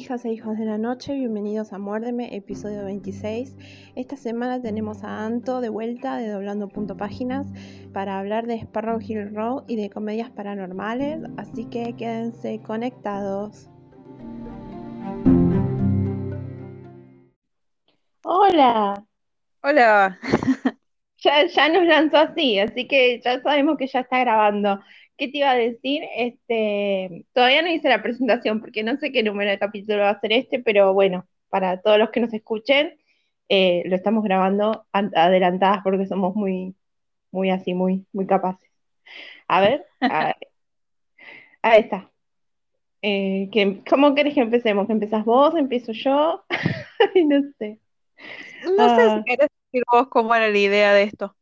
hijas e hijos de la noche, bienvenidos a Muérdeme, episodio 26. Esta semana tenemos a Anto de vuelta de Doblando Punto Páginas para hablar de Sparrow Hill Road y de comedias paranormales, así que quédense conectados. Hola. Hola. Ya, ya nos lanzó así, así que ya sabemos que ya está grabando. ¿Qué te iba a decir? Este, todavía no hice la presentación porque no sé qué número de capítulo va a ser este, pero bueno, para todos los que nos escuchen, eh, lo estamos grabando adelantadas porque somos muy, muy así, muy, muy capaces. A ver, ahí está. Eh, ¿Cómo querés que empecemos? ¿Que empezás vos? ¿Empiezo yo? no sé. No sé si ah. querés decir vos cómo era la idea de esto.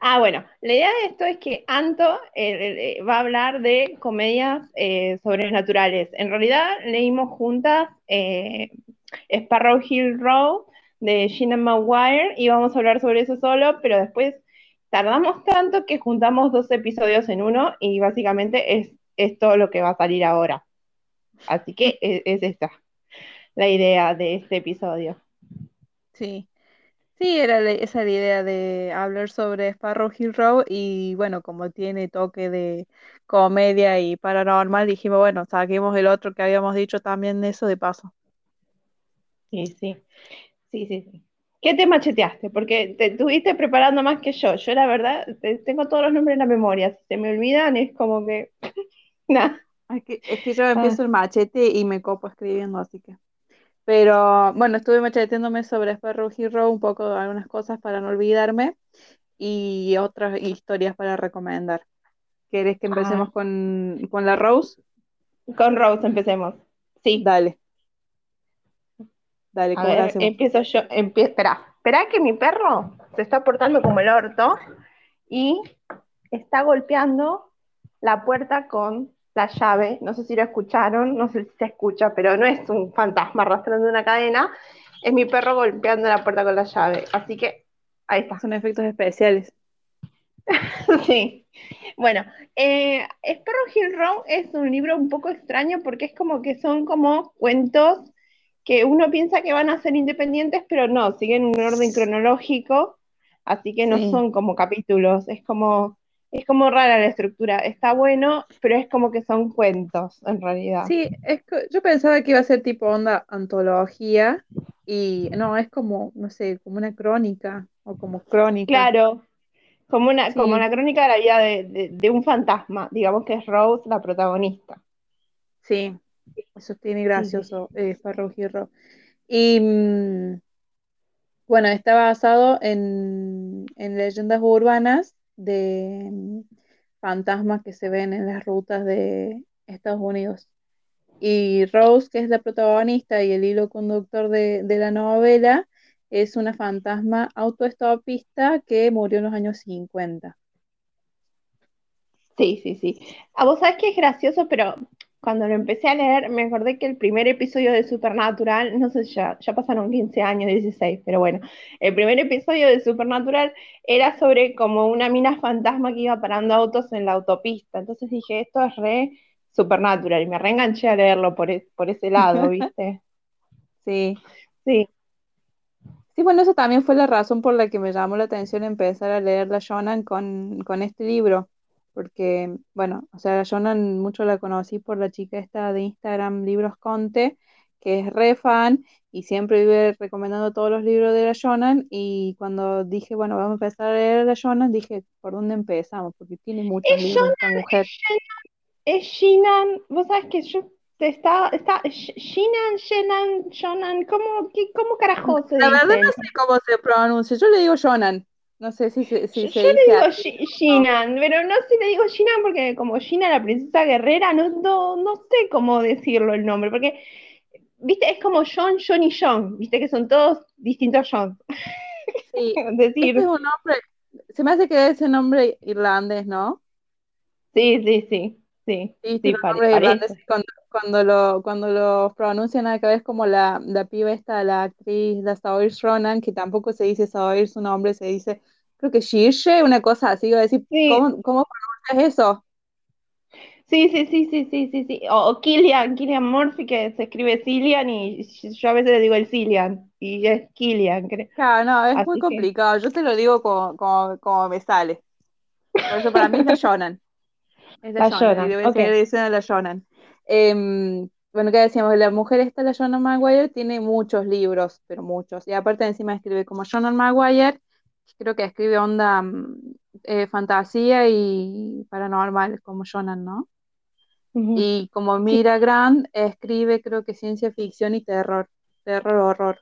Ah, bueno, la idea de esto es que Anto eh, eh, va a hablar de comedias eh, sobrenaturales. En realidad leímos juntas Sparrow Hill Road de Gina Maguire y vamos a hablar sobre eso solo, pero después tardamos tanto que juntamos dos episodios en uno y básicamente es, es todo lo que va a salir ahora. Así que es, es esta la idea de este episodio. Sí. Sí, era esa la idea de hablar sobre Sparrow Hill Road y bueno, como tiene toque de comedia y paranormal, dijimos, bueno, saquemos el otro que habíamos dicho también de eso de paso. Sí, sí, sí, sí, sí. ¿Qué te macheteaste? Porque te estuviste preparando más que yo. Yo la verdad tengo todos los nombres en la memoria. Si se me olvidan es como que... nada. Es que, es que yo empiezo ah. el machete y me copo escribiendo, así que... Pero bueno, estuve macheteándome sobre Sparrow Hero, un poco algunas cosas para no olvidarme y otras historias para recomendar. ¿Quieres que empecemos con, la Rose? Con Rose empecemos. Sí. Dale. Dale, ¿cómo empiezo yo. espera, espera que mi perro se está portando como el orto y está golpeando la puerta con la llave, no sé si lo escucharon, no sé si se escucha, pero no es un fantasma arrastrando una cadena, es mi perro golpeando la puerta con la llave. Así que ahí está. Son efectos especiales. sí. Bueno, eh, Sparrow Hill Road es un libro un poco extraño porque es como que son como cuentos que uno piensa que van a ser independientes, pero no, siguen un orden cronológico, así que no son como capítulos, es como es como rara la estructura. Está bueno, pero es como que son cuentos, en realidad. Sí, es yo pensaba que iba a ser tipo onda antología y no, es como, no sé, como una crónica o como crónica. Claro, como una, como una crónica de la vida de, un fantasma, digamos que es Rose la protagonista. Sí, eso tiene gracioso, sí, eh, Y mm, bueno, está basado en, en leyendas urbanas de mm, fantasmas que se ven en las rutas de Estados Unidos. Y Rose, que es la protagonista y el hilo conductor de, la novela, es una fantasma autoestopista que murió en los años 50. Sí, sí, sí. A vos sabés que es gracioso, pero cuando lo empecé a leer, me acordé que el primer episodio de Supernatural, no sé, ya, ya pasaron 15 años, 16, pero bueno, el primer episodio de Supernatural era sobre como una mina fantasma que iba parando autos en la autopista. Entonces dije, esto es re Supernatural, y me reenganché a leerlo por, e, por ese lado, ¿viste? sí. Sí. Sí, bueno, eso también fue la razón por la que me llamó la atención empezar a leer la Shonan con, con este libro porque, bueno, o sea, yo mucho la conocí por la chica esta de Instagram, Libros Conte, que es re fan y siempre vive recomendando todos los libros de la Shonan y cuando dije, bueno, vamos a empezar a leer la Shonan, dije, ¿por dónde empezamos? Porque tiene muchos libros esta mujer. Es Shinan, vos sabes que yo está, está Shinan, Shenan, Shonan, ¿cómo, qué, cómo carajo se La verdad no sé cómo se pronuncia, yo le digo Shonan. No sé si, si, si yo, le digo Shinan, pero no sé si le digo Shinan porque como Gina la princesa guerrera, no, no, sé cómo decirlo el nombre, porque, viste, es como John, John y John, viste que son todos distintos John. Sí, decir. es un nombre, se me hace que es ese nombre irlandés, ¿no? Sí, sí, sí, sí. Sí, sí, cuando, cuando, lo, cuando lo pronuncian acá es como la, la piba esta, la actriz, la Saoirse Ronan, que tampoco se dice Saoirse su nombre, se dice creo que Shirshe, una cosa así, iba a decir, ¿cómo, ¿cómo, pronuncias eso? Sí, Sí, sí, sí, sí, sí, sí. O, o Killian, Killian Murphy, que se escribe Cillian y yo a veces le digo el Cillian y es Killian, creo. Claro, no, es muy que, complicado. Yo te lo digo como, como, como me sale. Por eso para mí es la Shonen. Es la la Shonen, y Jonah, le voy a ok. seguir diciendo la Shonen. Em, bueno, que decíamos, la mujer esta, la Shonen Maguire, tiene muchos libros, pero muchos. Y aparte encima escribe como Shonen Maguire, creo que escribe onda mm, eh, fantasía y paranormal, como Shonen, ¿no? Y como Mira Grant, escribe creo que ciencia ficción y terror, terror, horror,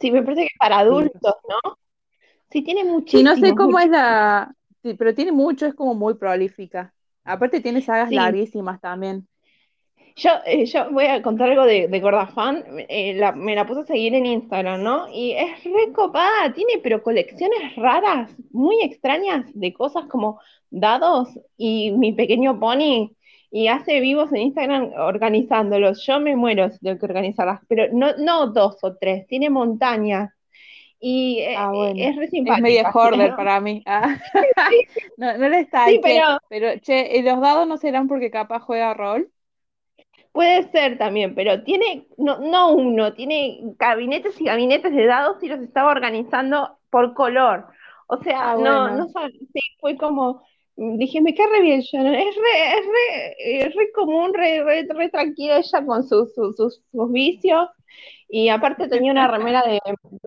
sí, me parece que es para adultos, ¿no? Sí, tiene Sí, no sé cómo es la, sí, pero tiene mucho, es como muy prolífica. Aparte tiene sagas Sí, larguísimas también. Yo, eh, yo voy a contar algo de, de Gordafan, eh, la- me la puse a seguir en Instagram, ¿no? Y es re copada, tiene pero colecciones raras, muy extrañas de cosas como dados y mi pequeño pony, y hace vivos en Instagram organizándolos. Yo me muero si tengo que organizarlas, pero no, no dos o tres, tiene montañas y eh, Ah, bueno. es re Es media simpática, sí, hoarder para mí. Ah. sí, No, no le está sí, ahí pero pero che, ¿y los dados no serán porque capaz juega rol? Puede ser también, pero tiene, no, no uno, tiene gabinetes y gabinetes de dados y los estaba organizando por color. O sea, Ah, no, no bueno. sab- sí, fue como, dije, me cae re bien, Shannon, es re, es re, es re común, re, re, re tranquila ella con sus, sus, sus, sus vicios. Y aparte tenía una remera de,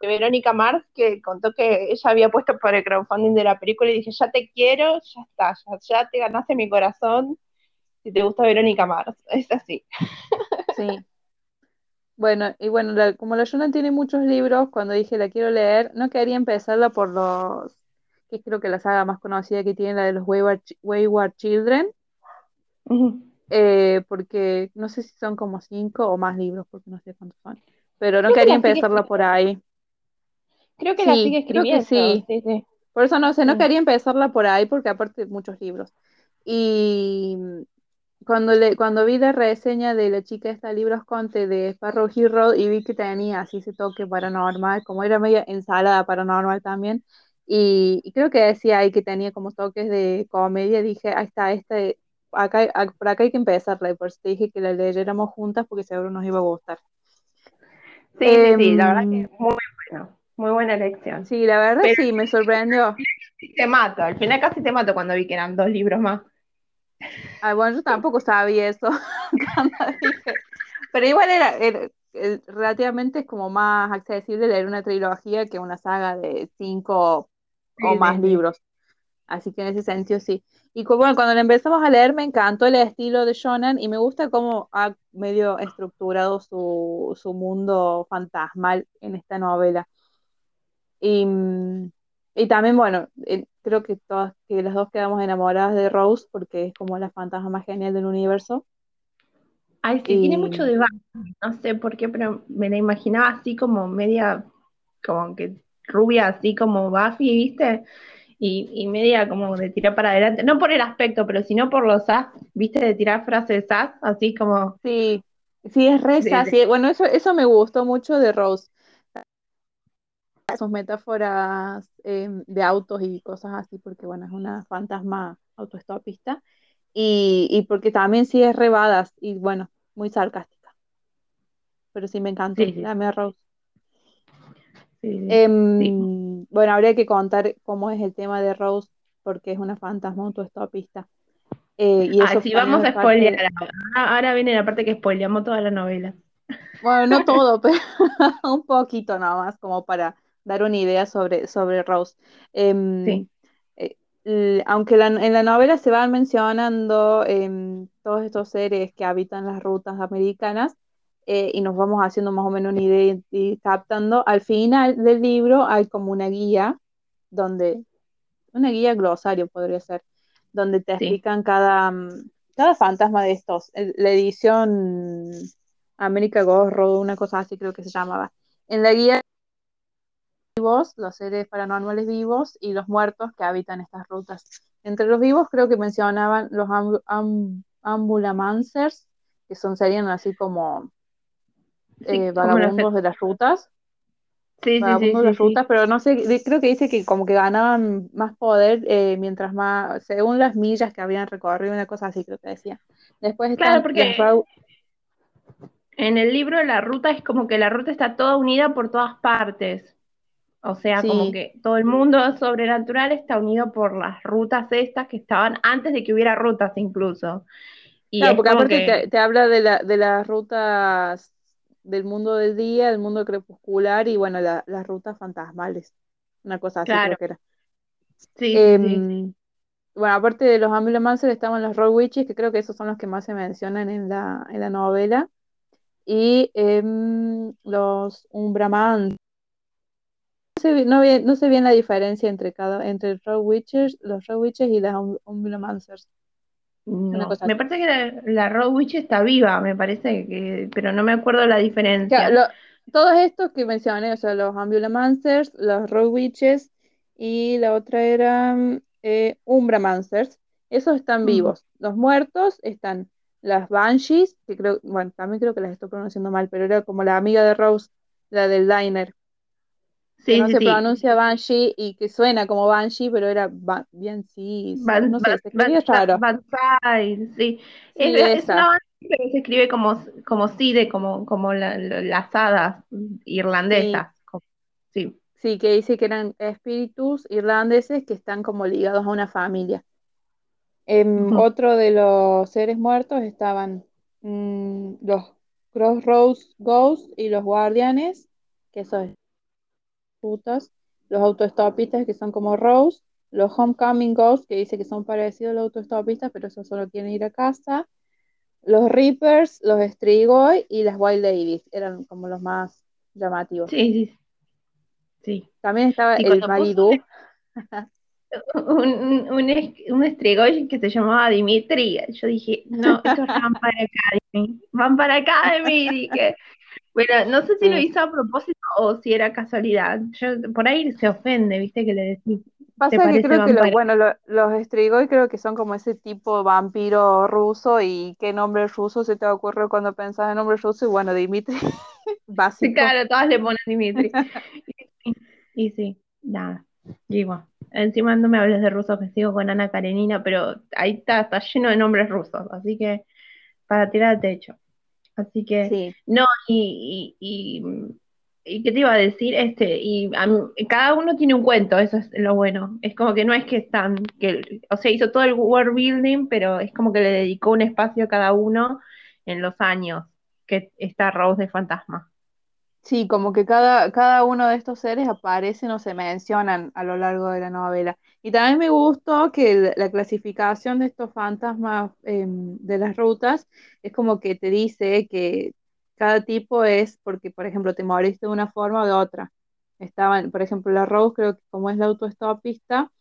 de Verónica Mars que contó que ella había puesto por el crowdfunding de la película y dije, ya te quiero, ya está, ya, ya te ganaste mi corazón si te gusta Verónica Mars. Es así. Sí. Bueno, y bueno, la- como la Yuna tiene muchos libros, cuando dije la quiero leer, no quería empezarla por los, que creo que la saga más conocida que tiene, la de los Wayward, Wayward Children, eh, porque no sé si son como cinco o más libros, porque no sé cuántos son, pero no Creo que quería empezarla por ahí. Creo que la sigue Sí, creo que escribiendo. sí. Sí, sí, Por eso no sé, no sí. quería empezarla por ahí, porque aparte muchos libros. Y cuando le, cuando vi la reseña de la chica esta libros Conte de Sparrow Hero y vi que tenía así ese toque paranormal, como era media ensalada paranormal también, y, y creo que decía ahí que tenía como toques de comedia, dije, ahí está, este, acá, por acá hay que empezarla, y por eso te dije que la leyéramos juntas porque seguro nos iba a gustar. Sí, sí, sí, la verdad que Em, muy bueno. Muy buena elección. sí, la verdad Pero sí, me sorprendió. te mato. Al final casi te mato cuando vi que eran dos libros más. Ah, bueno, yo tampoco sabía eso pero igual era, era- eh, relativamente es como más accesible leer una trilogía que una saga de cinco o más sí, libros, así que en ese sentido sí. Y bueno, cuando la empezamos a leer me encantó el estilo de Shonen y me gusta cómo ha medio estructurado su, su mundo fantasmal en esta novela. Y, mm, y también, bueno, eh, creo que todas, que las dos quedamos enamoradas de Rose porque es como la fantasma más genial del universo. Ay, sí, tiene mucho de Buffy. No sé por qué, pero me la imaginaba así como media, como que rubia, así como Buffy, ¿viste? Y, y media como de tirar para adelante. No por el aspecto, pero sino por los as, ¿viste? De tirar frases as, así como sí, sí es de, reza, de- sí, bueno, eso, eso me gustó mucho de Rose, sus metáforas eh, de autos y cosas así, porque bueno, es una fantasma autoestopista. Y, y porque también sí es rebadas y bueno, muy sarcástica, pero sí me encantó, Sí, sí, Rose. sí. Em, bueno, habría que contar cómo es el tema de Rose, porque es una fantasma autoestopista. Eh, y Ah, eso sí, también vamos a spoilear. parece, Ahora, ahora viene la parte que spoileamos toda la novela. bueno, no todo, pero un poquito nada más, como para dar una idea sobre, sobre Rose. Em, Sí, eh, aunque la- en la novela se van mencionando em, todos estos seres que habitan las rutas americanas, eh, y nos vamos haciendo más o menos una idea y, captando, al final del libro hay como una guía donde una guía glosario podría ser, donde te sí, explican cada, mm, cada fantasma de estos. La edición America Ghost Road, una cosa así creo que se llamaba. En la guía vivos, los seres paranormales vivos y los muertos que habitan estas rutas. Entre los vivos creo que mencionaban los am- am- ambulamancers, que son, serían así como eh, vagabundos de las rutas. Sí, sí, sí, de las rutas, pero no sé, creo que dice que como que ganaban más poder eh, mientras más, según las millas que habían recorrido, una cosa así creo que decía. Después Claro, están las porque en el libro la ruta es como que la ruta está toda unida por todas partes. O sea, como que todo el mundo sobrenatural está unido por las rutas estas que estaban antes de que hubiera rutas incluso. Y claro, porque aparte que, te, te habla de la, de las rutas del mundo del día, del mundo crepuscular y bueno, la- las rutas fantasmales, una cosa así creo que era. sí, sí, sí. Em, bueno, aparte de los Ambulomancers estaban los Road Witches, que creo que esos son los que más se mencionan en la, en la novela, y em, los Umbraman. No sé, no, sé bien la diferencia entre cada, entre Road Witches, los Road Witches y las Umbulomancers. Una No, me parece que la, la Road Witch está viva, me parece que, pero no me acuerdo la Ya, diferencia. lo- todos estos que mencioné, o sea, los Ambulomancers, los Road Witches y la otra era mm, eh, Umbramancers, esos están Mm. vivos. Los muertos están las Banshees, que creo, bueno, también creo que las estoy pronunciando mal, pero era como la amiga de Rose, la del diner, que no sí, se sí. pronuncia Banshee y que suena como Banshee, pero era ba bien sí, Van, no sé, se escribía raro. sí. Es, es una banda, pero se escribe como, como Side, como, como la- la- las hadas irlandesas. como- sí. sí, que dice que eran espíritus irlandeses que están como ligados a una familia. En Ujú. otro de los seres muertos estaban mm, los Crossroads Ghosts y los Guardianes, que son rutas, los autoestopistas que son como Rose, los Homecoming Ghosts que dice que son parecidos a los autoestopistas, pero esos solo quieren ir a casa, los Reapers, los Strigoi y las Wild Ladies, eran como los más llamativos. Sí, sí, sí. También estaba Sí, el Maridú, un, un, un, Strigoi que se llamaba Dimitri, yo dije, no, estos Vampire Academy, Vampire Academy, dije. Bueno, no sé si lo sí. hizo a propósito o si era casualidad. Yo, por ahí se ofende, viste, que le decís, ¿te Pasa que creo que los, Vampire bueno, lo- los Strigoi creo que son como ese tipo vampiro ruso y qué nombre ruso se te ocurre cuando pensás en nombre ruso y bueno, Dimitri, Sí, básico. claro, todas le ponen Dimitri. Y, y sí, nada. Digo, encima no me hables de rusos que sigo con Ana Karenina, pero ahí está, está lleno de nombres rusos, así que para tirar al techo. Así que, Sí, no, y, y, y, y ¿qué te iba a decir? Este, y a mí- cada uno tiene un cuento, eso es lo bueno. Es como que no es que están, que, o sea, hizo todo el world building, pero es como que le dedicó un espacio a cada uno en los años que está Rose de Fantasma. Sí, como que cada, cada uno de estos seres aparecen o se mencionan a lo largo de la novela. Y también me gustó que la clasificación de estos fantasmas em, de las rutas es como que te dice que cada tipo es porque, por ejemplo, te moriste de una forma o de otra. Estaban, por ejemplo, la Rose, creo que como es la autoestopista,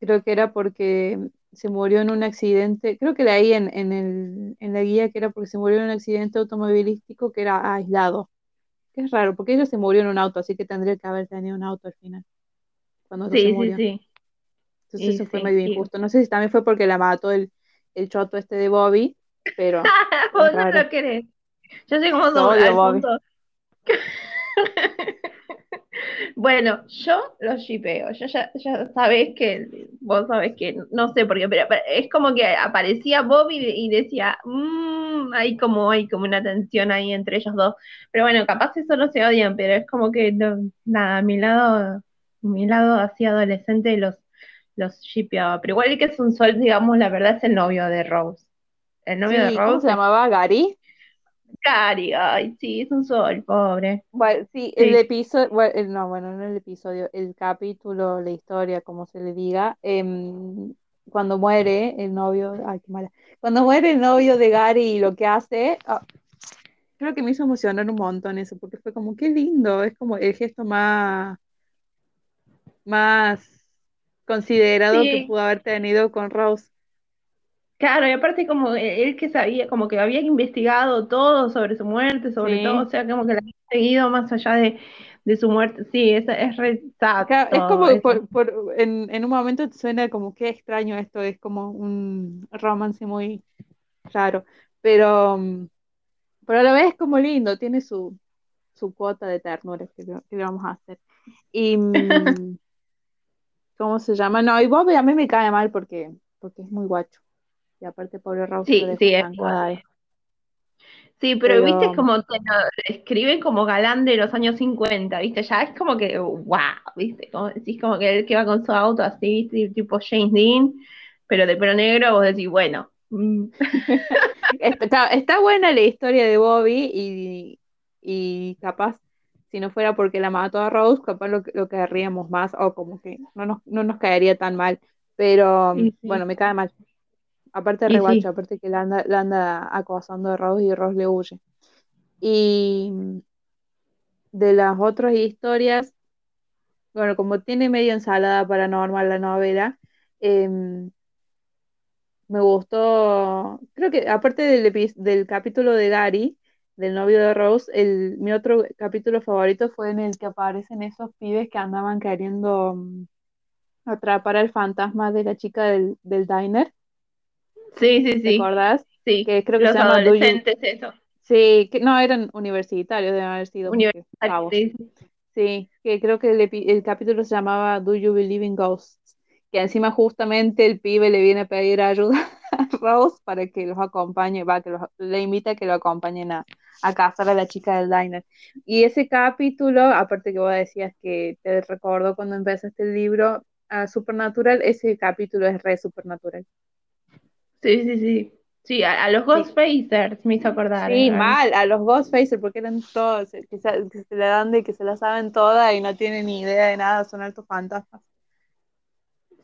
creo que era porque se murió en un accidente, creo que leí en, en, el, en la guía que era porque se murió en un accidente automovilístico que era aislado. Que es raro, porque ella se murió en un auto, así que tendría que haber tenido un auto al final, cuando no se Sí, sí, murió. sí. Entonces Y eso fue sí. medio Y... injusto. No sé si también fue porque la mató el, el choto este de Bobby, pero Vos no lo querés. Yo sé cómo son Bobby. Bueno, yo lo shipeo. Yo ya, ya sabés que, vos sabés que, no sé por qué, pero, pero es como que aparecía Bob y, decía, mmm, hay como, hay como una tensión ahí entre ellos dos. Pero bueno, capaz eso no se odian, pero es como que, no, nada, mi lado, mi lado así adolescente los, los shipeaba. Pero igual que es un sol, digamos, la verdad es el novio de Rose. El novio de Sí, ¿cómo se Rose es llamaba? ¿Gary? Cari, ay, sí, es un sol, pobre. Bueno, sí, el Sí. episodio, bueno, no, bueno, no el episodio, el capítulo, la historia, como se le diga, em, cuando muere el novio, ay, qué mala, cuando muere el novio de Gary y lo que hace, ah, creo que me hizo emocionar un montón eso, porque fue como, qué lindo, es como el gesto más, más considerado que pudo haber tenido con Rose. Claro, y aparte como e- él que sabía, como que había investigado todo sobre su muerte, sobre todo, o sea, como que la había seguido más allá de, de su muerte. Sí, es, es re sad es como que por, por- en, en un momento suena como, qué extraño esto, es como un romance muy raro, pero... mm, Pero a la vez es como lindo, tiene su, su cuota de ternura que, le vamos a hacer. Y, mm, ¿cómo se llama? No, y Bobby a mí me cae mal porque, porque es muy guacho. Y aparte, pobre Rose. Sí, sí, es Sí, pero, viste, como te lo escriben como galán de los años 50, viste, ya es como que, wow, viste, como decís como que él que va con su auto así, tipo James Dean, pero de pelo negro, vos decís, bueno. Mm. está, buena la historia de Bobby y, y capaz, si no fuera porque la mató a Rose, capaz lo, lo querríamos más o como que no nos, no nos caería tan mal, pero bueno, me cae mal. Aparte de reguacho, aparte que la anda, la anda acosando a Rose y Rose le huye. Y de las otras historias, bueno, como tiene medio ensalada paranormal la novela, em, me gustó, creo que aparte del, del capítulo de Gary, del novio de Rose, el, mi otro capítulo favorito fue en el que aparecen esos pibes que andaban queriendo mm, atrapar al fantasma de la chica del, del diner. Sí, sí, sí. ¿Te acordás? Sí, que creo que los se llama adolescentes, eso. Sí, que no, eran universitarios, deben haber sido. Universitarios, sí. sí. que creo que el, el, capítulo se llamaba Do You Believe in Ghosts? Que encima justamente el pibe le viene a pedir ayuda a Rose para que los acompañe, va, que los, le invita a que lo acompañen a, a cazar a la chica del diner. Y ese capítulo, aparte que vos decías que te recordó cuando empezaste el libro, a Supernatural, ese capítulo es re Supernatural. Sí, sí, sí. Sí, a, los Ghostfacers me hizo acordar. Sí, mal, a los Ghostfacers, porque eran todos, que se, que se le dan de que se la saben toda y no tienen ni idea de nada, son altos fantasmas.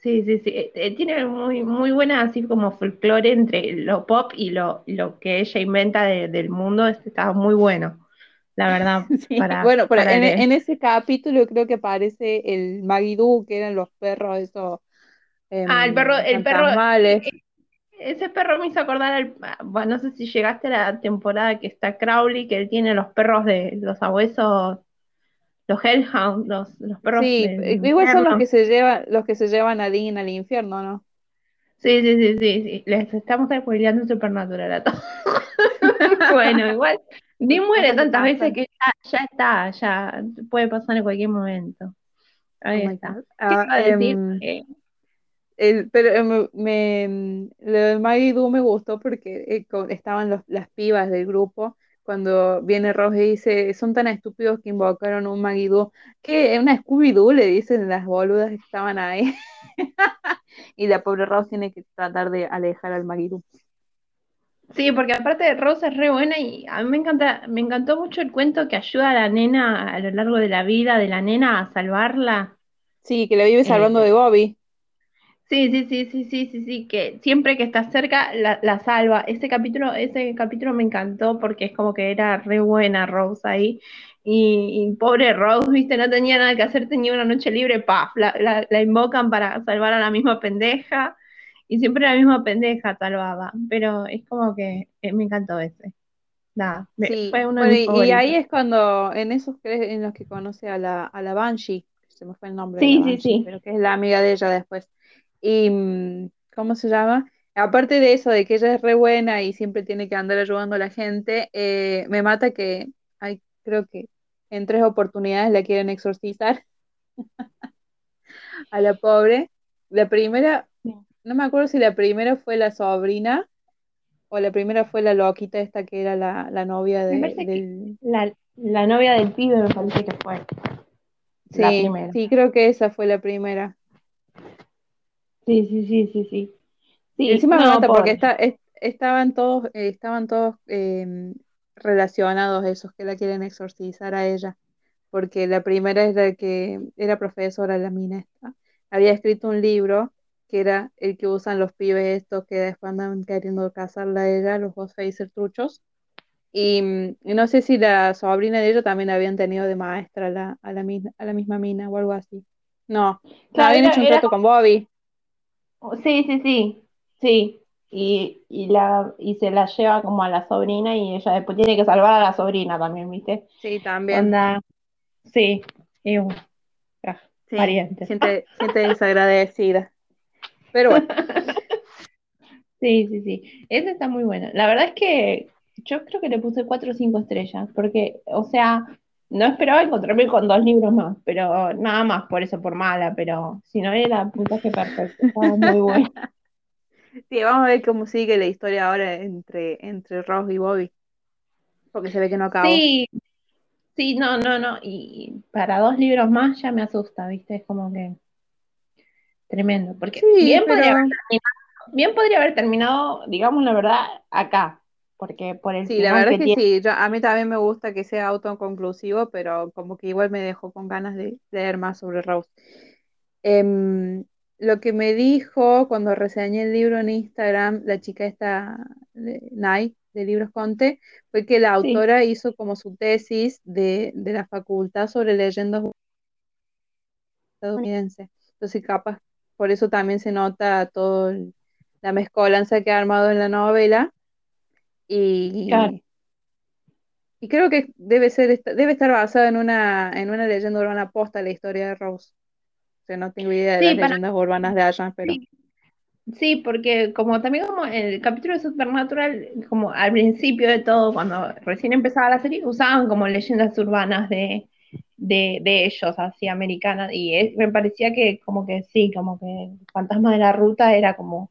Sí, sí, sí. Eh, eh, tiene muy, muy buena así como folclore entre lo pop y lo, lo que ella inventa del mundo. Está muy bueno, la verdad. bueno, pero en, ese capítulo creo que aparece el Magidú, que eran los perros, esos. ah, el perro, el perro. Eh, ese perro me hizo acordar, al, bueno, no sé si llegaste a la temporada que está Crowley, que él tiene los perros de los abuesos los Hellhounds, los, los perros. Sí, igual son los que se llevan, los que se llevan a Dean al infierno, ¿no? Sí, sí, sí, sí, sí. Les estamos spoileando Supernatural a todos. bueno, igual, Dean muere tantas veces que ya, está, ya puede pasar en cualquier momento. Ahí oh está. Ah, em, el, pero em, me, lo de Maggie me gustó porque eh, estaban los, las pibas del grupo cuando viene Rose y dice, son tan estúpidos que invocaron un Magidú, que una Scooby-Doo le dicen las boludas que estaban ahí. y la pobre Rose tiene que tratar de alejar al Magidú. Sí, porque aparte Rose es re buena y a mí me encanta, me encantó mucho el cuento que ayuda a la nena a lo largo de la vida de la nena a salvarla. Sí, que la vive salvando eh, de Bobby. Sí, sí, sí, sí, sí, sí, sí, que siempre que está cerca la, salva. Ese capítulo, ese capítulo me encantó porque es como que era re buena Rose ahí. Y, pobre Rose, viste, no tenía nada que hacer, tenía una noche libre, paf, la, invocan para salvar a la misma pendeja. Y siempre la misma pendeja salvaba. Pero es como que eh, me encantó ese. Nada, fue uno de y, ahí es cuando, en esos en los que conoce a la, a la Banshee, se me fue el nombre. Sí, sí, sí. Pero que es la amiga de ella después. Y, mm, ¿cómo se llama? Aparte de eso, de que ella es re buena y siempre tiene que andar ayudando a la gente, eh, me mata que hay, creo que en tres oportunidades la quieren exorcizar a la pobre. La primera, no me acuerdo si la primera fue la sobrina o la primera fue la loquita esta que era la, novia de, del... La, la, novia del pibe me parece que fue. Sí, sí, creo que esa fue la primera. Sí, sí, sí, sí, sí. sí encima me mata porque está, estaban todos, eh, estaban todos em, relacionados esos que la quieren exorcizar a ella. Porque la primera es la que era profesora, la mina Había escrito un libro que era el que usan los pibes estos que después andan queriendo casarla a ella, los Ghostfacer truchos. Y, y, no sé si la sobrina de ella también habían tenido de maestra a la, a la, misma, a la misma mina o algo así. No, habían hecho un trato con Bobby. Sí, sí, sí, sí. Y, y, la, y se la lleva como a la sobrina y ella después tiene que salvar a la sobrina también, ¿viste? Sí, también. sí, y ah, Siente, siente desagradecida. Pero bueno. Sí, sí, sí. Esa está muy buena. La verdad es que yo creo que le puse cuatro o cinco estrellas, porque, o sea, no esperaba encontrarme con dos libros más, pero nada más por eso, por mala, pero si no era puntaje perfecto, estaba muy bueno. Sí, vamos a ver cómo sigue la historia ahora entre, entre Ross y Bobby. Porque se ve que no acabó. Sí, sí, no, no, no. Y para dos libros más ya me asusta, ¿viste? Es como que tremendo. Porque Sí, bien, pero- podría haber terminado, bien podría haber terminado, digamos la verdad, acá. Porque por el Sí, la verdad que es que tiene. sí, yo, a mí también me gusta que sea autoconclusivo, pero como que igual me dejó con ganas de leer más sobre Rose. Em, lo que me dijo cuando reseñé el libro en Instagram, la chica esta, Nai, de Libros Conte, fue que la Sí, autora hizo como su tesis de, de la facultad sobre leyendas estadounidenses. Entonces, capaz, por eso también se nota toda la mezcolanza que ha armado en la novela. Claro. Y, y creo que debe ser, debe estar basada en una, en una leyenda urbana posta la historia de Rose. O sea, no tengo idea de Sí, las para leyendas urbanas de allá, pero sí, sí, porque como también como en el capítulo de Supernatural, como al principio de todo, cuando recién empezaba la serie, usaban como leyendas urbanas de, de, de ellos, así americanas, y es- me parecía que como que sí, como que el fantasma de la ruta era como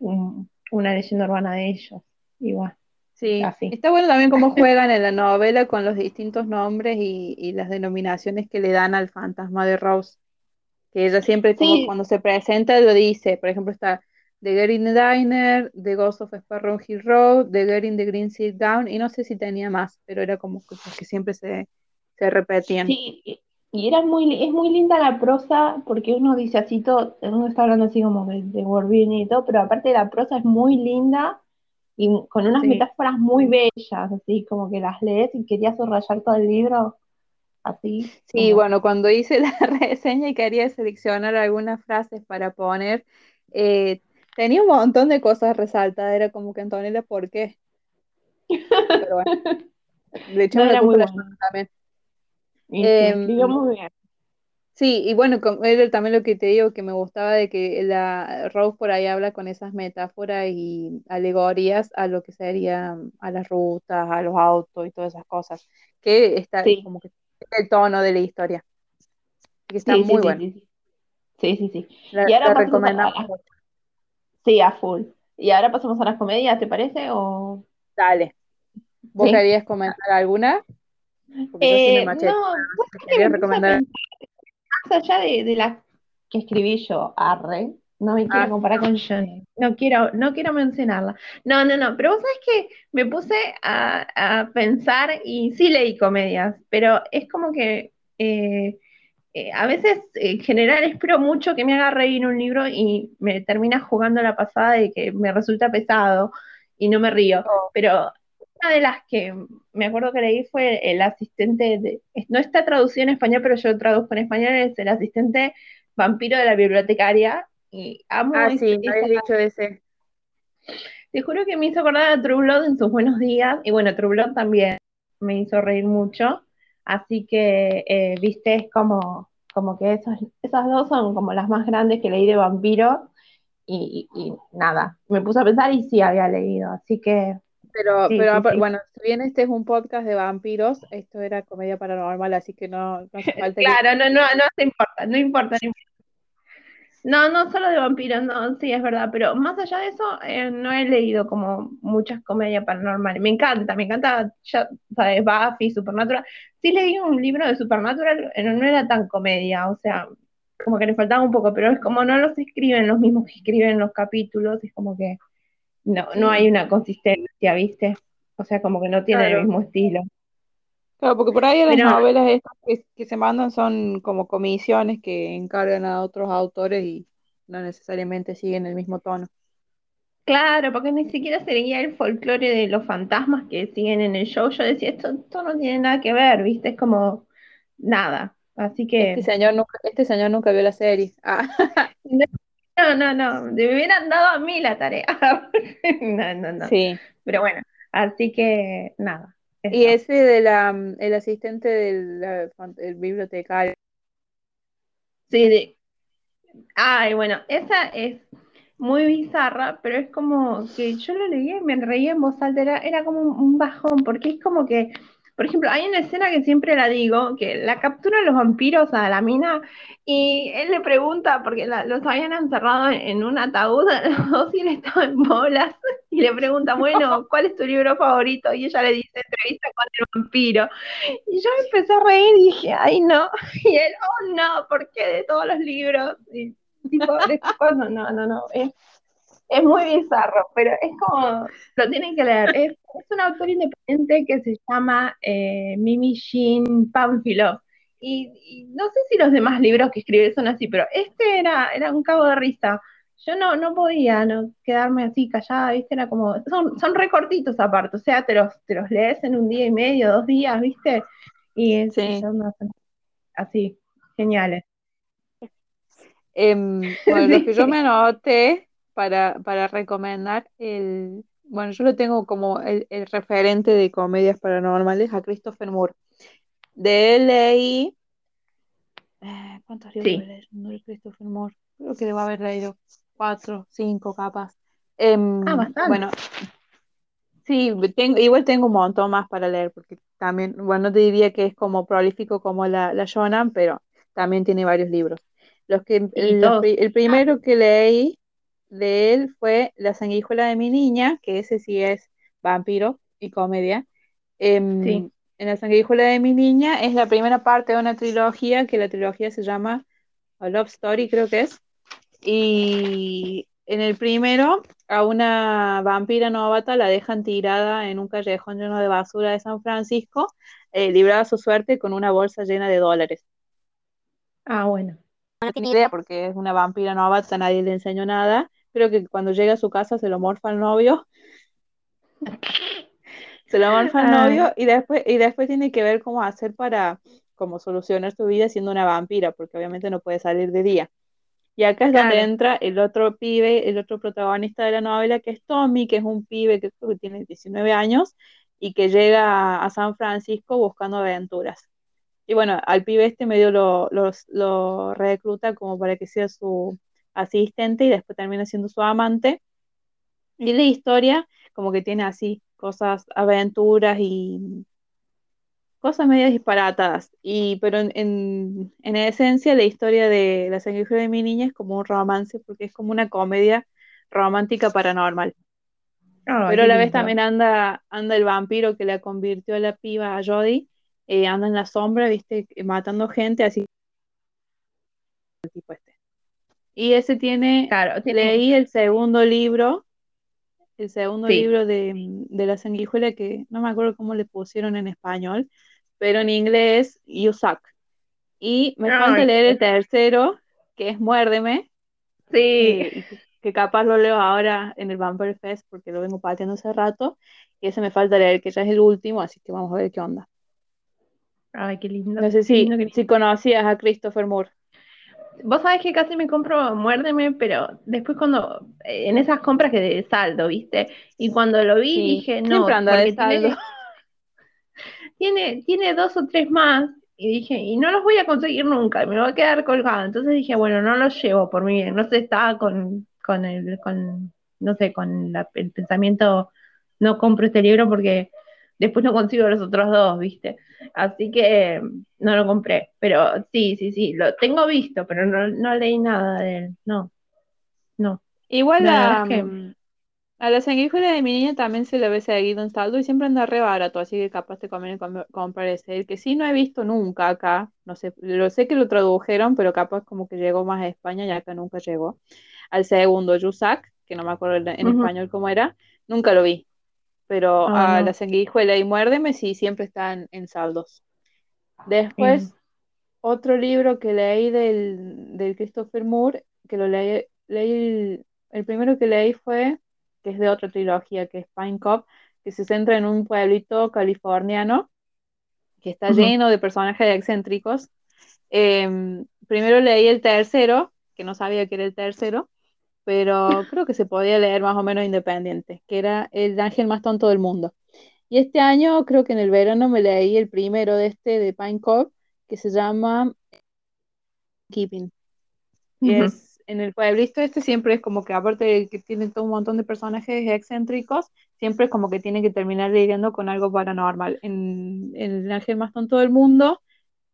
un- una leyenda urbana de ellos, igual, sí. así. Está bueno también cómo juegan en la novela con los distintos nombres y, y las denominaciones que le dan al fantasma de Rose. Que ella siempre, como Sí, cuando se presenta, lo dice. Por ejemplo, está The Girl in the Diner, The Ghost of Sparrow Hill Road, The Girl in the Green Silk Gown, y no sé si tenía más, pero era como que, que siempre se, se repetían. Sí, y era muy, es muy linda la prosa porque uno dice así todo, uno está hablando así como de, de y todo, pero aparte la prosa es muy linda y con unas Sí. metáforas muy bellas, así como que las lees y querías subrayar todo el libro, así Sí, como, bueno, cuando hice la reseña y quería seleccionar algunas frases para poner, eh, tenía un montón de cosas resaltadas, era como que Antonella, ¿por qué? Pero bueno, le no echamos la culpa a la bueno. Joana también. Sí, Em, muy bien. Sí, y bueno, era también lo que te digo, que me gustaba de que la Rose por ahí habla con esas metáforas y alegorías a lo que sería a las rutas, a los autos y todas esas cosas, que está Sí, como que el tono de la historia, que está sí, muy sí, bueno. sí, sí, sí. La, Y ahora a, a recomendamos mucho. sí, a full. Y ahora pasamos a las comedias, ¿te parece? O, Dale. ¿Vos querías comentar alguna? Porque yo sí me Eh, no, vos querías a recomendar. Más allá de, de las que escribí yo, arre, no me quiero Ah, comparar con Johnny, no quiero, no quiero mencionarla. No, no, no, pero vos sabés que me puse a, a pensar y sí leí comedias, pero es como que eh, eh, a veces eh, en general espero mucho que me haga reír un libro y me termina jugando la pasada de que me resulta pesado y no me río. oh, Pero una de las que me acuerdo que leí fue el asistente de, no está traducido en español, pero yo traduzco en español, es el asistente vampiro de la bibliotecaria. Y amo ah, sí, esa, habías dicho ese. te juro que me hizo acordar a True Blood en sus buenos días, y bueno, True Blood también me hizo reír mucho, así que, eh, viste, es como, como que esos, esas dos son como las más grandes que leí de vampiros, y, y- y nada, me puse a pensar y sí había leído, así que Pero, sí, pero sí, bueno, si bien este es un podcast de vampiros, esto era comedia paranormal, así que no, no hace falta que... Claro, no, no, no se importa, no importa, no importa. No, no solo de vampiros, no, sí, es verdad, pero más allá de eso, eh, no he leído como muchas comedias paranormales. Me encanta, me encanta, ya sabes, Buffy, Supernatural. Sí leí un libro de Supernatural, pero no era tan comedia, o sea, como que le faltaba un poco, pero es como no los escriben los mismos que escriben los capítulos, es como que no, no hay una consistencia, ¿viste? O sea, como que no tiene el mismo estilo. Claro, porque por ahí las Pero novelas estas que, que se mandan son como comisiones que encargan a otros autores y no necesariamente siguen el mismo tono. Claro, porque ni siquiera seguía el folclore de los fantasmas que siguen en el show. Yo decía, esto, esto no tiene nada que ver, ¿viste? Es como nada. Así Este que, señor nunca, este señor nunca vio la serie. Ah, no, no, no, me hubieran dado a mí la tarea. No, no, no. sí. Pero bueno, así que nada, Y ese de la, mm, el asistente del la fan- el bibliotecario. Sí, de, ay, bueno, esa es muy bizarra, pero es como que yo lo leí y me reía en voz alta, era, era como un bajón, porque es como que Por ejemplo, hay una escena que siempre la digo, que la capturan los vampiros a la mina y él le pregunta, porque los habían encerrado en un ataúd, los dos y él estaba en bolas, y le pregunta, bueno, ¿cuál es tu libro favorito? Y ella le dice, entrevista con el vampiro. Y yo empecé a reír y dije, ay no, y él, oh no, ¿por qué de todos los libros? Y tipo, no, no, no, no, es es muy bizarro, pero es como, lo tienen que leer. Es, un autor independiente que se llama eh, Mimi Jean Pánfilo. Y, no sé si los demás libros que escribe son así, pero este era, era un cabo de risa. Yo no, no podía no quedarme así callada, ¿viste? Era como, son, son recortitos aparte, o sea, te los, te los lees en un día y medio, dos días, ¿viste? Y son así, geniales. Em, bueno, lo que yo me anoté para, para recomendar el, bueno, yo lo tengo como el, referente de comedias paranormales a Christopher Moore. De él leí, eh, ¿cuántos libros de Christopher Moore? Creo que debo haber leído cuatro, cinco capas. Em, ah, bueno, sí, tengo, igual tengo un montón más para leer, porque también, bueno, no te diría que es como prolífico como la, la Shonan, pero también tiene varios libros. Los que, el primero que leí de él fue La sanguijuela de mi niña, que ese sí es vampiro y comedia. Em, en La sanguijuela de mi niña es la primera parte de una trilogía, que la trilogía se llama A Love Story, creo que es. Y en el primero, a una vampira novata la dejan tirada en un callejón lleno de basura de San Francisco, eh, librada su suerte con una bolsa llena de dólares. Ah, bueno. No tiene idea porque es una vampira novata, nadie le enseñó nada Creo que cuando llega a su casa se lo morfa al novio. se lo morfa al novio y después, y después tiene que ver cómo hacer para como solucionar su vida siendo una vampira, porque obviamente no puede salir de día. Y acá es donde entra el otro pibe, el otro protagonista de la novela, que es Tommy, que es un pibe que creo que tiene 19 años y que llega a San Francisco buscando aventuras. Y bueno, al pibe este medio lo, lo recluta como para que sea su, asistente y después termina siendo su amante. Y la historia como que tiene así cosas, aventuras y cosas medio disparatadas. Y, pero en, en, esencia la historia de La sangre de mi niña es como un romance porque es como una comedia romántica paranormal. pero a la vez también anda, anda el vampiro que la convirtió a la piba a Jodie, eh, anda en la sombra, viste, matando gente, así el tipo este. Y ese tiene, claro, leí el segundo libro, el segundo libro de, la sanguijuela que no me acuerdo cómo le pusieron en español, pero en inglés, You Suck. Y me falta leer el tercero, que es Muérdeme. Sí. Eh, que capaz lo leo ahora en el Vampire Fest porque lo vengo pateando hace rato. Y ese me falta leer, que ya es el último, así que vamos a ver qué onda. Ay, qué lindo. No sé si, si conocías a Christopher Moore. Vos sabés que casi me compro Muérdeme, pero después cuando, eh, en esas compras que de saldo, ¿viste? Y cuando lo vi dije, no, porque saldo. Tiene, tiene, dos o tres más, y dije, y no los voy a conseguir nunca, me voy a quedar colgado. Entonces dije, bueno, no los llevo por mi bien. No sé, estaba con, con el, con, no sé, con el pensamiento, no compro este libro porque después no consigo los otros dos, ¿viste? Así que no lo compré, pero sí, sí, sí, lo tengo visto, pero no, leí nada de él, no, no. Igual a, a la sanguífera de mi niña también se le ve seguido en saldo y siempre anda re barato, así que capaz te conviene comprar ese. El que sí no he visto nunca acá, no sé, lo sé que lo tradujeron, pero capaz como que llegó más a España y acá nunca llegó. Al segundo, Yusak, que no me acuerdo en, español cómo era, nunca lo vi pero ah, a la sanguijuela y muérdeme sí siempre están en saldos. Después, otro libro que leí del, del Christopher Moore, que lo leí, leí el, primero que leí fue, que es de otra trilogía, que es Pine Cop, que se centra en un pueblito californiano que está lleno de personajes excéntricos. Em, primero leí el tercero, que no sabía que era el tercero, pero creo que se podía leer más o menos independiente, que era El ángel más tonto del mundo. Y este año, creo que en el verano me leí el primero de este, de Pine Cove, que se llama Keeping. es, en el pueblito este siempre es como que aparte de que tiene todo un montón de personajes excéntricos, siempre es como que tiene que terminar lidiando con algo paranormal. En, en el ángel más tonto del mundo,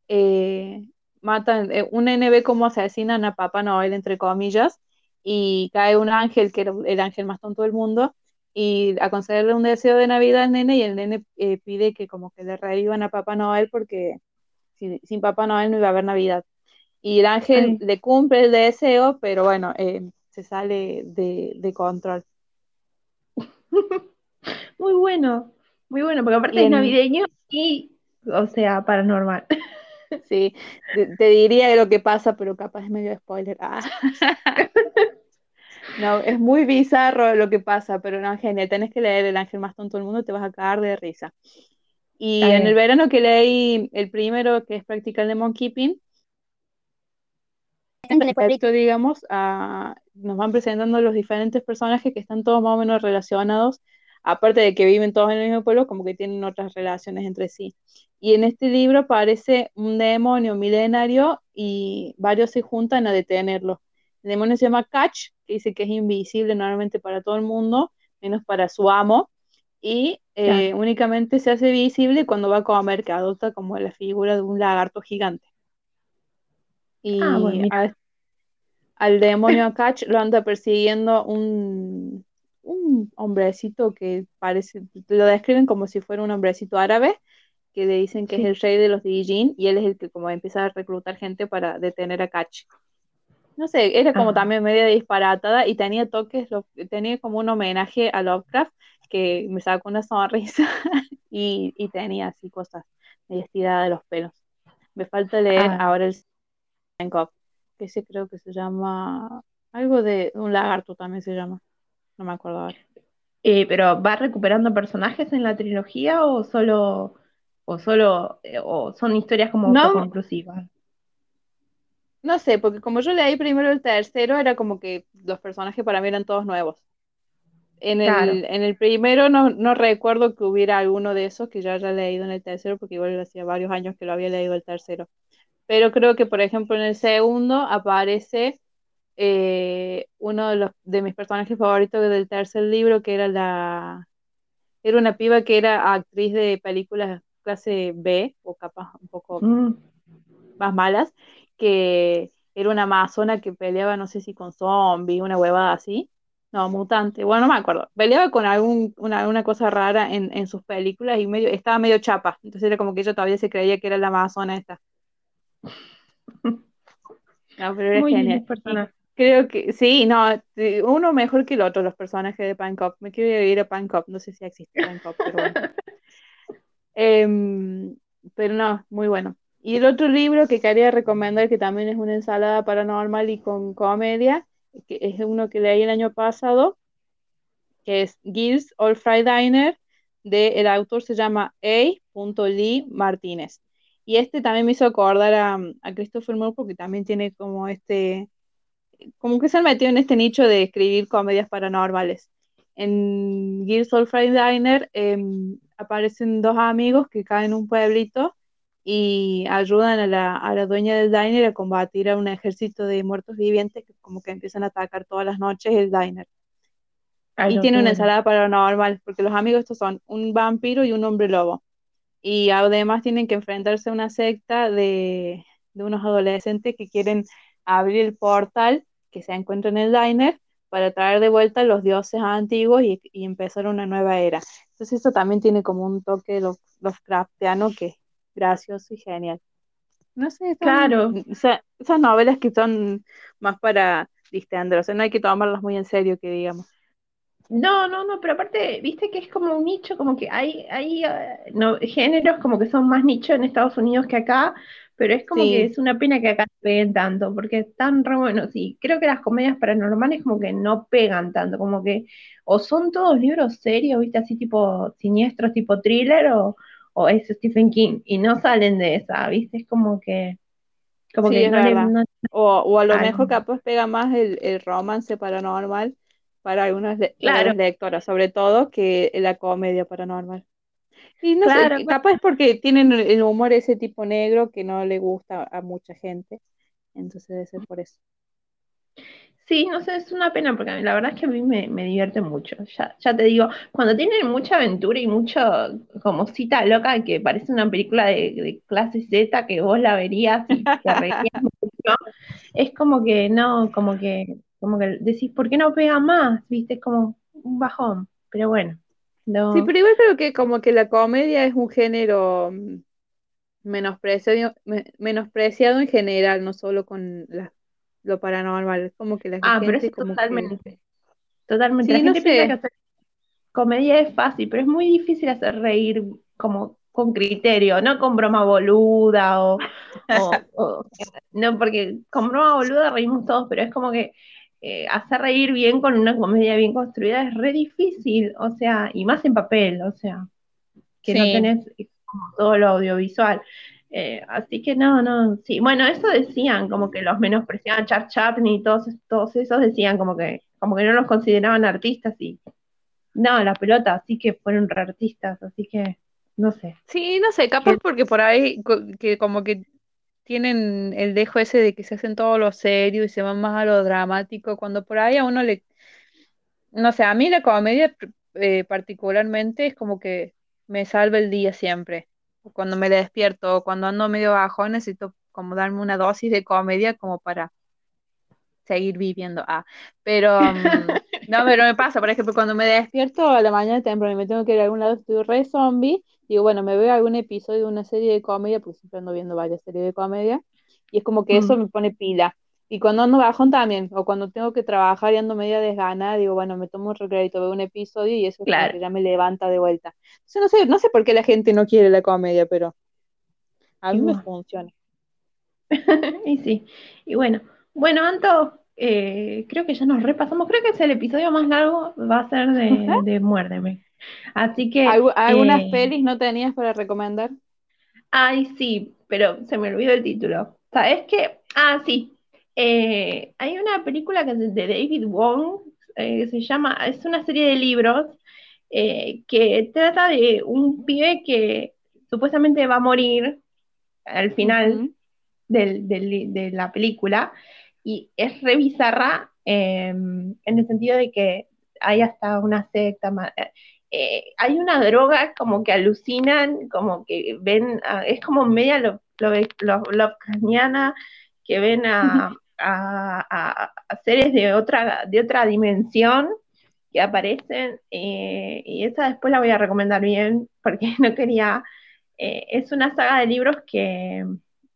eh, matan, eh, un NB como asesinan a Papá Noel, entre comillas, y cae un ángel, que era el ángel más tonto del mundo, y a concederle un deseo de Navidad al nene, y el nene eh, pide que como que le revivan a Papá Noel porque sin, sin Papá Noel no iba a haber Navidad. Y el ángel le cumple el deseo, pero bueno, eh, se sale de, de control. Muy bueno, muy bueno, porque aparte es navideño y, o sea, paranormal. Sí, te, diría lo que pasa, pero capaz es medio spoiler. Ah. No, es muy bizarro lo que pasa, pero no, genial. Tenés que leer El ángel más tonto del mundo, te vas a cagar de risa. Y en el verano que leí el primero, que es Practical Demon Keeping, digamos, nos van presentando los diferentes personajes que están todos más o menos relacionados, aparte de que viven todos en el mismo pueblo, como que tienen otras relaciones entre sí. Y en este libro aparece un demonio milenario y varios se juntan a detenerlo. El demonio se llama Catch, que dice que es invisible normalmente para todo el mundo, menos para su amo, y eh, únicamente se hace visible cuando va a comer, que adopta como la figura de un lagarto gigante. Y ah, al demonio Catch lo anda persiguiendo un, un hombrecito que parece, lo describen como si fuera un hombrecito árabe, que le dicen que es el rey de los Dijin, y él es el que como empieza a reclutar gente para detener a Catch. No sé, era como también media disparatada y tenía toques, tenía como un homenaje a Lovecraft que me sacó una sonrisa y, y tenía así cosas medio estiradas de los pelos. Me falta leer ah. ahora el que ese creo que se llama algo de un lagarto también se llama. No me acuerdo ahora. Eh, pero ¿va recuperando personajes en la trilogía o solo o solo eh, o son historias como no, autoconclusivas? No sé, porque como yo leí primero el tercero, era como que los personajes para mí eran todos nuevos. En el, en el primero no, no, recuerdo que hubiera alguno de esos que ya haya leído en el tercero, porque igual hacía varios años que lo había leído el tercero pero creo que, por ejemplo, en el segundo aparece eh, uno de, los, de mis personajes favoritos del tercer libro, que era la... Era una piba que era actriz de películas clase B, o capaz un poco mm. más malas, que era una amazona que peleaba, no sé si con zombies, una huevada así. No, mutante, bueno, no me acuerdo. Peleaba con algún, una, cosa rara en, en, sus películas y medio, estaba medio chapa. Entonces era como que ella todavía se creía que era la amazona esta. No, pero era genial. Creo que sí, no, uno mejor que el otro, los personajes de Pancop. Me quiero ir a Pancop, no sé si existe Pancop, pero bueno. Em, pero no, muy bueno. Y el otro libro que quería recomendar, que también es una ensalada paranormal y con comedia, que es uno que leí el año pasado, que es Gills All Friday Diner, de, el autor se llama A. Lee Martínez. Y este también me hizo acordar a, a Christopher Moore porque también tiene como este, como que se han metido en este nicho de escribir comedias paranormales. En Gears of Friday Diner em, aparecen dos amigos que caen en un pueblito y ayudan a la, a la, dueña del diner a combatir a un ejército de muertos vivientes que como que empiezan a atacar todas las noches el diner. y tiene una ensalada paranormal, porque los amigos estos son un vampiro y un hombre lobo y además tienen que enfrentarse a una secta de, unos adolescentes que quieren abrir el portal que se encuentra en el diner para traer de vuelta los dioses antiguos y, empezar una nueva era. Entonces eso también tiene como un toque de los, craftianos que gracioso y genial. No sé, claro. esas novelas que son más para distender, o sea, no hay que tomarlas muy en serio, que digamos. No, no, no, pero aparte, viste que es como un nicho, como que hay, hay no, géneros como que son más nicho en Estados Unidos que acá, pero es como que es una pena que acá no peguen tanto, porque están re buenos. Y creo que las comedias paranormales como que no pegan tanto, como que o son todos libros serios, viste, así tipo siniestros, tipo thriller, o, o es Stephen King, y no salen de esa, viste, es como que... Como que no, o, o, a lo mejor capaz pega más el, el romance paranormal para algunas lectoras, sobre todo que la comedia paranormal. Y no sé, pues. capaz es porque tienen el humor ese tipo negro que no le gusta a mucha gente. Entonces debe ser por eso. Sí, no sé, es una pena porque la verdad es que a mí me, me divierte mucho. Ya, ya te digo, cuando tienen mucha aventura y mucho como cita loca que parece una película de, de clase Z que vos la verías y te reirías mucho, es como que no, como que, como que decís, ¿por qué no pega más? ¿Viste? Es como un bajón. Pero bueno, no. Sí, pero igual creo que como que la comedia es un género mm, menospreciado, me- menospreciado en general, no solo con la- lo paranormal. Es como que la Ah, pero eso como que... totalmente. Totalmente. La Sí, no gente piensa que sé. hacer comedia es fácil, pero es muy difícil hacer reír como con criterio, no con broma boluda o, o- o- no, porque con broma boluda reímos todos, pero es como que eh, hacer reír bien con una comedia bien construida es re difícil, o sea, y más en papel, o sea, que no tenés como todo lo audiovisual. Eh, así que no, no, sí. Bueno, eso decían, como que los menospreciaban Charles Chaplin y todos, todos esos decían como que, como que no los consideraban artistas y no, la pelota, así que fueron re artistas, así que no sé. sí, no sé, capaz Que- porque por ahí que como que tienen el dejo ese de que se hacen todo lo serio y se van más a lo dramático, cuando por ahí a uno le, no sé, a mí la comedia eh, particularmente es como que me salva el día siempre. Cuando me despierto o cuando ando medio bajo, necesito como darme una dosis de comedia como para seguir viviendo. Ah, pero mm, no, pero me pasa, por ejemplo, cuando me despierto a la mañana temprano y me tengo que ir a algún lado, estoy re zombie, digo, bueno, me veo algún episodio de una serie de comedia, porque siempre ando viendo varias series de comedia, y es como que eso Mm, me pone pila. Y cuando ando bajón también, o cuando tengo que trabajar y ando media desganada, digo, bueno, me tomo un recrédito, veo un episodio y eso es que ya me levanta de vuelta. Entonces, no sé, no sé por qué la gente no quiere la comedia, pero a Y mí me bueno, funciona. y sí. Y bueno, bueno, Anto, eh, creo que ya nos repasamos. Creo que es el episodio más largo, va a ser de, de Muérdeme. Así que, ¿Algu- ¿Algunas eh, pelis no tenías para recomendar? ay, sí, pero se me olvidó el título. ¿Sabes qué? Ah, sí. Eh, hay una película que es de David Wong, eh, se llama, es una serie de libros eh, que trata de un pibe que supuestamente va a morir al final Ujú. del- del- de la película y es re bizarra en el sentido de que hay hasta una secta, hay una droga como que alucinan, como que ven, es como media lo, lo, lo- que ven a, a- seres de otra, de otra dimensión que aparecen, eh, y esa después la voy a recomendar bien, porque no quería, eh, es una saga de libros que,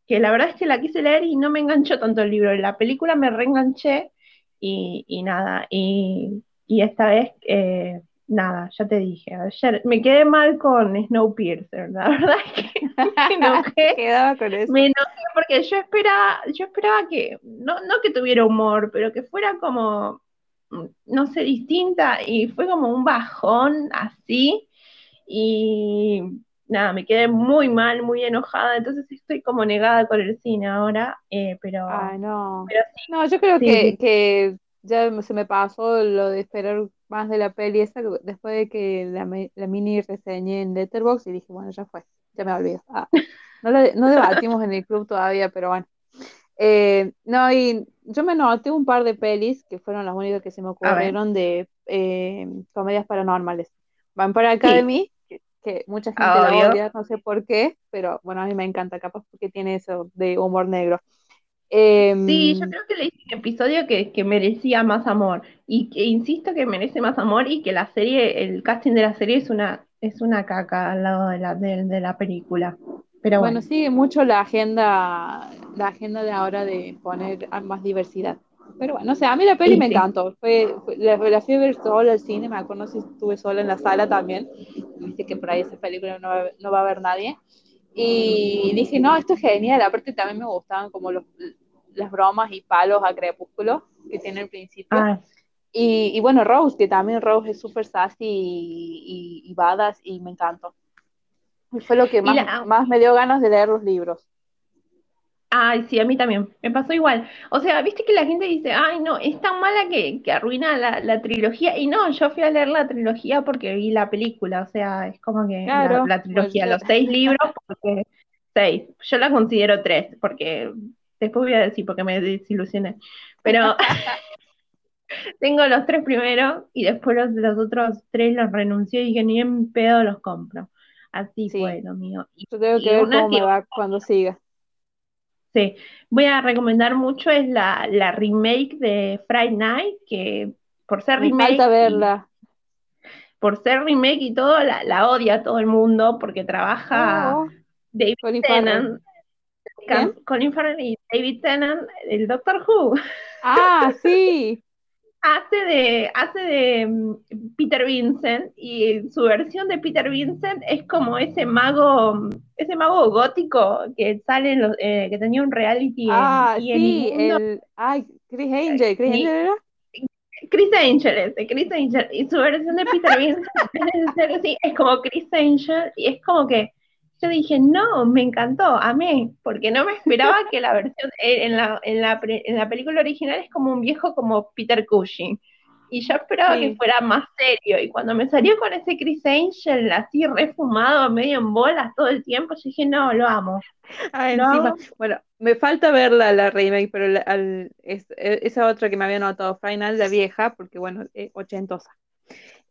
que la verdad es que la quise leer y no me enganchó tanto el libro, la película me reenganché y, y nada, y, y esta vez, eh, nada, ya te dije, ayer me quedé mal con Snowpiercer, la verdad es que me enojé. Quedaba con eso. me enojé porque yo esperaba, yo esperaba que, no, no que tuviera humor, pero que fuera como, mm, no sé, distinta, y fue como un bajón así, y nada, me quedé muy mal, muy enojada, entonces estoy como negada con el cine ahora, eh, pero, Ay, no. pero No, yo creo sí, que, sí, que ya se me pasó lo de esperar más de la peli esa después de que la, la mini reseñé en Letterboxd y dije, bueno, ya fue, ya me olvido. Ah, no, la- no debatimos en el club todavía, pero bueno. Eh, no, y yo me noté un par de pelis que fueron las únicas que se me ocurrieron de eh, comedias paranormales. Vampire sí, Academy, que, que mucha gente la obvio. odia, no sé por qué, pero bueno, a mí me encanta, capaz porque tiene eso de humor negro. Em, Sí, yo creo que le hice un episodio que, que merecía más amor y que insisto que merece más amor y que la serie, el casting de la serie es una, es una caca al lado de la, de, de la película. Pero Bueno, bueno, sigue mucho la agenda, la agenda de ahora de poner más diversidad. Pero bueno, o sea, a mí la peli y me sí. encantó. Fue, fue- la, la fui a ver sola al cine, me acuerdo si estuve sola en la sala también. Viste que por ahí esa película no va, no va a haber nadie. Y dije, no, esto es genial. Aparte también me gustaban como los, las bromas y palos a crepúsculo que tiene al principio. Ah, Y, y bueno, Rose, que también Rose es súper sassy y, y, y badass y me encantó. Y fue lo que más, la, más me dio ganas de leer los libros. ay, sí, a mí también, me pasó igual. O sea, viste que la gente dice, ay, no, es tan mala que, que arruina la, la trilogía. Y no, yo fui a leer la trilogía porque vi la película. O sea, es como que la, Claro, la bueno, trilogía, los seis libros, porque seis. Yo la considero tres, porque después voy a decir porque me desilusioné. Pero Tengo los tres primeros y después los, los otros tres los renuncio y que ni en pedo los compro. Así Sí. fue lo mío. Y, Yo tengo que ver cómo me que va cuando siga. sí, voy a recomendar mucho es la, la remake de Friday Night, que por ser Me remake falta y- verla. por ser remake y todo, la, la odia todo el mundo porque trabaja Oh, David. Tennant, ¿Quién? Colin Farrell y David Tennant, el Doctor Who. Ah, sí. hace de, hace de mm, Peter Vincent y su versión de Peter Vincent es como ese mago, ese mago gótico que sale en los- eh, que tenía un reality en Ah, Y en sí, Inmundo. el. Ay, Chris Angel. ¿Chris Angel era? Chris Angel ese, Chris Angel, y su versión de Peter Vincent así, es como Chris Angel, y es como que yo dije, no, me encantó, amé, porque no me esperaba que la versión, eh, en la, en la, en la película original es como un viejo como Peter Cushing, y yo esperaba Sí. que fuera más serio, y cuando me salió con ese Chris Angel así refumado, medio en bolas todo el tiempo, yo dije, no, lo amo. Ah, encima. Bueno, me falta verla la remake, pero la- al- es- e- esa otra que me había notado, Final, la vieja, porque bueno, es ochentosa.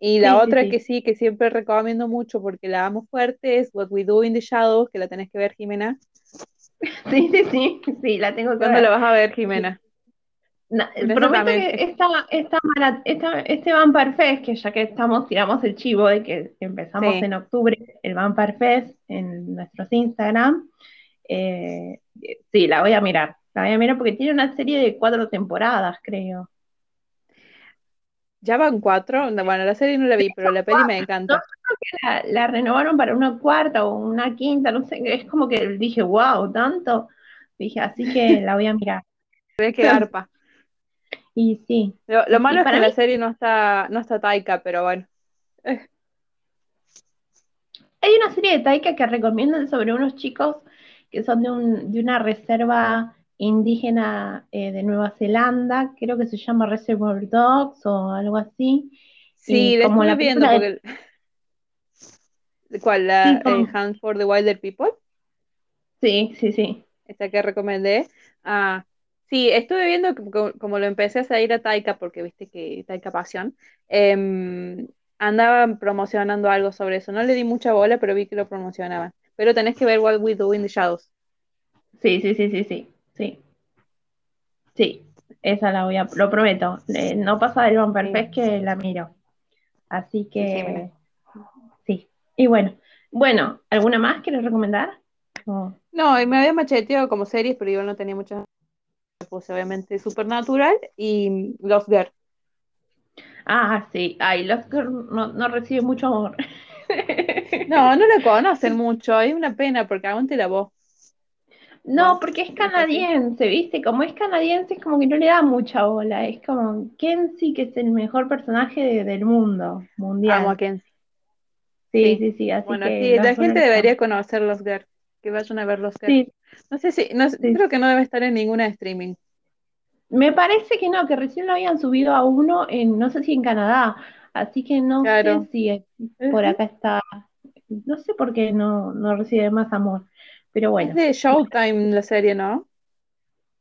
Y la Sí, otra sí. que sí, que siempre recomiendo mucho porque la amo fuerte, es What We Do in the Shadows, que la tenés que ver, Jimena. Sí, sí, sí, sí, la tengo que ¿Cuándo ver. la vas a ver, Jimena? Eso prometo que es- esta, esta, esta- este Vampire Fest, que ya que estamos, tiramos el chivo de que empezamos en octubre, el Vampire Fest en nuestros Instagram, eh, sí, la voy a mirar. La voy a mirar porque tiene una serie de cuatro temporadas, creo. Ya van cuatro. No, Bueno, la serie no la vi, pero la peli me encanta. La, la renovaron para una cuarta o una quinta, no sé, es como que dije, wow, tanto. Dije, así que la voy a mirar. Ve que garpa. Y sí, Lo, lo malo es para que la mí- serie no está, no está Taika, pero bueno. Hay una serie de Taika que recomiendan sobre unos chicos que son de, un- de una reserva indígena eh, de Nueva Zelanda, creo que se llama Reservoir Dogs o algo así. Sí, Y como la viendo porque... ¿Cuál? La Sí, como- eh, Hunt for the Wilder People, Sí, sí, sí. esta que recomendé. Ah, sí, estuve viendo como, como lo empecé a seguir a Taika, porque viste que Taika Pasión, em, andaban promocionando algo sobre eso. No le di mucha bola, pero vi que lo promocionaban. Pero tenés que ver What We Do in the Shadows. Sí, sí, sí, sí, sí, sí. Sí, esa la voy a, lo prometo. Eh, no pasa del Vampire Sí. Que la miro. Así que sí. Y bueno, bueno, ¿alguna más quieres recomendar? No, me había macheteado como series, pero yo no tenía muchas. Puse obviamente Supernatural y Lost Girl. Ah, sí. Ay, los Girl no, no recibe mucho amor. No, no la conocen mucho, es una pena porque aguante la voz. No, porque es canadiense, ¿viste? Como es canadiense, es como que no le da mucha bola. Es como Kenzie, que es el mejor personaje de- del mundo mundial. Amo a Kenzie. Sí, sí. sí, sí. Así Bueno, que sí, los la gente debería conocer Lost Girl, que vayan a ver Lost Girl. Sí, No sé si, no, creo que no debe estar en ninguna streaming. me parece que no, que recién lo habían subido a uno en, no sé si en Canadá. Así que no Claro. sé si por acá está. No sé por qué no, no recibe más amor. Pero bueno, Es de Showtime la serie, ¿no?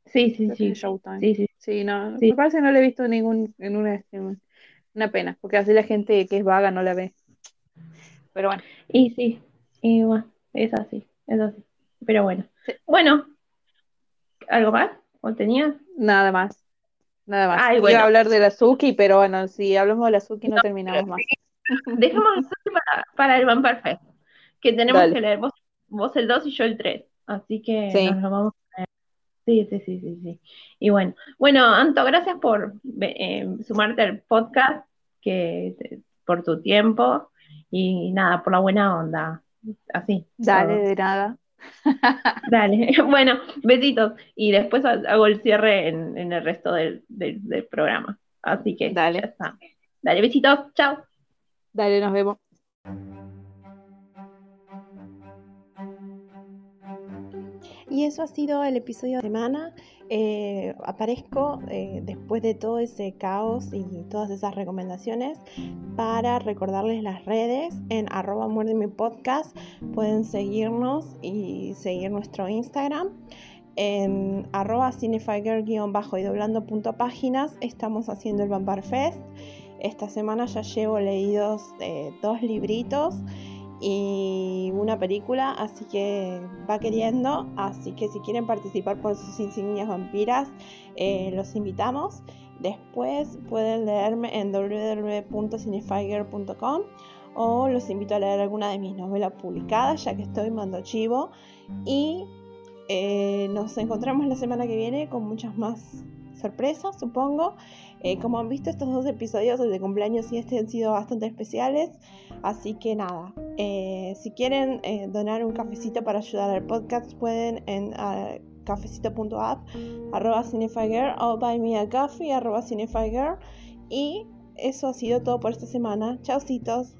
sí, sí, es sí. Showtime. Sí, sí. Sí, no, Sí. me parece que no la he visto en ningún, en una pena, porque así la gente que es vaga no la ve. Pero bueno, Y sí, y bueno, es así, es así. Pero bueno. Sí. Bueno, ¿algo más? ¿O tenías? nada más. Nada más. Ay, Iba bueno. a hablar de la Suki, pero bueno, si hablamos de la Suki no terminamos más. Dejemos para, para el Vampire Fest, que tenemos Dale. que leer vos, vos el 2 y yo el 3. Así que Sí. nos lo vamos a leer. Sí, sí, sí, sí, sí. Y bueno, bueno, Anto, gracias por eh, sumarte al podcast, que por tu tiempo y nada, por la buena onda. Así. Dale, todo. de nada. Dale, bueno, besitos. Y después ha- hago el cierre en, en el resto del, del- del programa. Así que Dale. ya está. Dale, besitos, chao. Dale, nos vemos. Y eso ha sido el episodio de semana. Eh, aparezco eh, después de todo ese caos y todas esas recomendaciones para recordarles las redes en arroba muerde mi podcast. Pueden seguirnos y seguir nuestro Instagram. En arroba bajo y doblando punto páginas estamos haciendo el Vampire Fest. Esta semana ya llevo leídos eh, dos libritos y una película, así que va queriendo. Así que si quieren participar por sus insignias vampiras, eh, los invitamos. Después pueden leerme en www.cinefigure.com o los invito a leer alguna de mis novelas publicadas, ya que estoy mando chivo. Y eh, nos encontramos la semana que viene con muchas más sorpresas, supongo. Eh, como han visto, estos dos episodios, de cumpleaños y este, han sido bastante especiales. Así que nada, eh, si quieren donar un cafecito para ayudar al podcast, pueden en cafecito.app, arroba cinefigure o buy me a coffee, arroba cinefigure. Y eso ha sido todo por esta semana. Chaucitos.